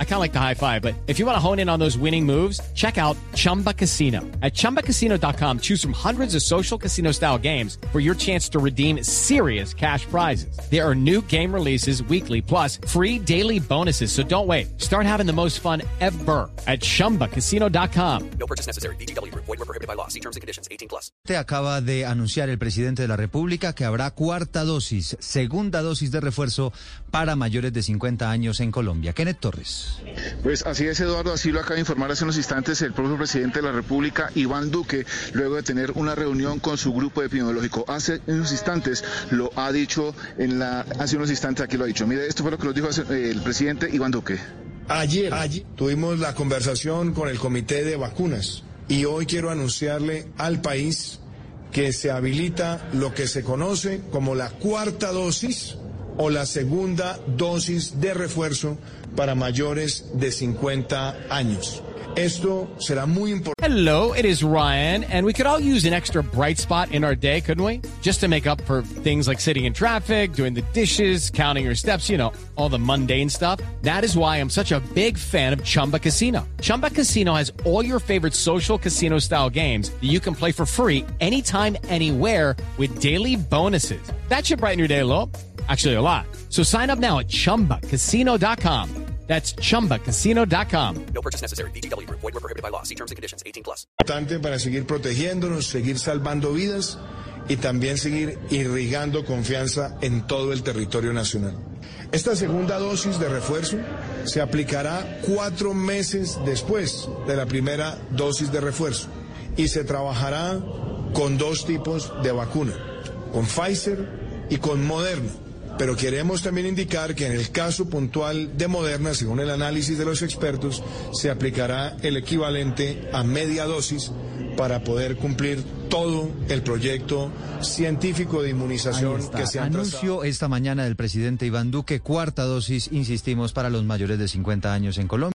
I kind of like the high five, but if you want to hone in on those winning moves, check out Chumba Casino. At ChumbaCasino.com, choose from hundreds of social casino style games for your chance to redeem serious cash prizes. There are new game releases weekly, plus free daily bonuses. So don't wait. Start having the most fun ever at ChumbaCasino.com. No purchase necessary. VGW. Void were prohibited by law. See terms and conditions. 18 plus. Te Acaba de anunciar el presidente de la República que habrá cuarta dosis, segunda dosis de refuerzo para mayores de 50 años en Colombia. Kenneth Torres. Pues así es, Eduardo, así lo acaba de informar hace unos instantes el propio presidente de la República, Iván Duque, luego de tener una reunión con su grupo epidemiológico. Hace unos instantes lo ha dicho, en la, hace unos instantes aquí lo ha dicho. Mire, esto fue lo que nos dijo eh, el presidente Iván Duque. Ayer, ayer tuvimos la conversación con el comité de vacunas y hoy quiero anunciarle al país que se habilita lo que se conoce como la cuarta dosis o la segunda dosis de refuerzo para mayores de 50 años. Esto será muy importante. Hello, it is Ryan, and we could all use an extra bright spot in our day, couldn't we? Just to make up for things like sitting in traffic, doing the dishes, counting your steps, you know, all the mundane stuff. That is why I'm such a big fan of Chumba Casino. Chumba Casino has all your favorite social casino style games that you can play for free anytime, anywhere with daily bonuses. That should brighten your day a. Actually, a lot. So sign up now at chumbacasino.com. That's chumbacasino.com. No purchase necessary. BGW. Void were prohibited by law. See terms and conditions. 18 plus. Importante para seguir protegiéndonos, seguir salvando vidas y también seguir irrigando confianza en todo el territorio nacional. Esta segunda dosis de refuerzo se aplicará cuatro meses después de la primera dosis de refuerzo y se trabajará con dos tipos de vacuna, con Pfizer y con Moderna. Pero queremos también indicar que en el caso puntual de Moderna, según el análisis de los expertos, se aplicará el equivalente a media dosis para poder cumplir todo el proyecto científico de inmunización que se ha Anuncio esta mañana del presidente Iván Duque, cuarta dosis, insistimos, para los mayores de 50 años en Colombia.